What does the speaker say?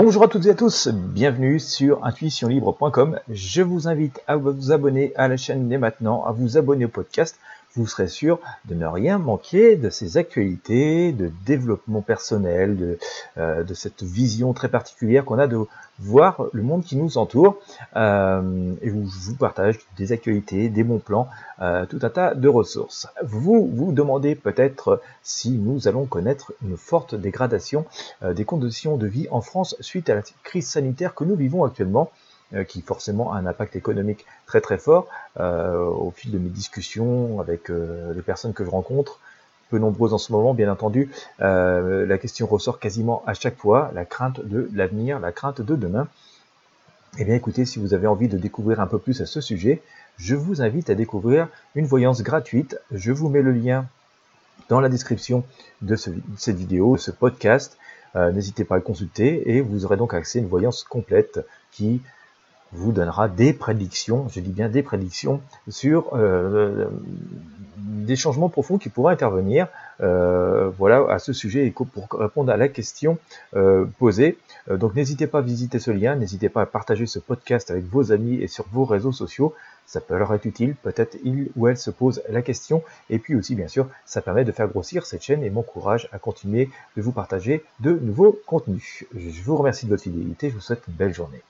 Bonjour à toutes et à tous, bienvenue sur intuitionlibre.com. Je vous invite à vous abonner à la chaîne dès maintenant, à vous abonner au podcast. Vous serez sûr de ne rien manquer de ces actualités, de développement personnel, de, euh, cette vision très particulière qu'on a de voir le monde qui nous entoure. Euh, et je vous partage des actualités, des bons plans, euh, tout un tas de ressources. Vous vous demandez peut-être si nous allons connaître une forte dégradation des conditions de vie en France suite à la crise sanitaire que nous vivons actuellement qui forcément a un impact économique très très fort au fil de mes discussions avec les personnes que je rencontre peu nombreuses en ce moment, bien entendu, la question ressort quasiment à chaque fois, la crainte de l'avenir, la crainte de demain. Eh bien écoutez, si vous avez envie de découvrir un peu plus à ce sujet, je vous invite à découvrir une voyance gratuite. Je vous mets le lien dans la description de, cette vidéo, de ce podcast. Euh, n'hésitez pas à le consulter et vous aurez donc accès à une voyance complète qui vous donnera des prédictions, je dis bien des prédictions, sur euh, des changements profonds qui pourraient intervenir euh, voilà, à ce sujet et pour répondre à la question euh, posée. donc n'hésitez pas à visiter ce lien, n'hésitez pas à partager ce podcast avec vos amis et sur vos réseaux sociaux. Ça peut leur être utile, peut-être il ou elle se pose la question. Et puis aussi, bien sûr, ça permet de faire grossir cette chaîne et m'encourage à continuer de vous partager de nouveaux contenus. Je vous remercie de votre fidélité, je vous souhaite une belle journée.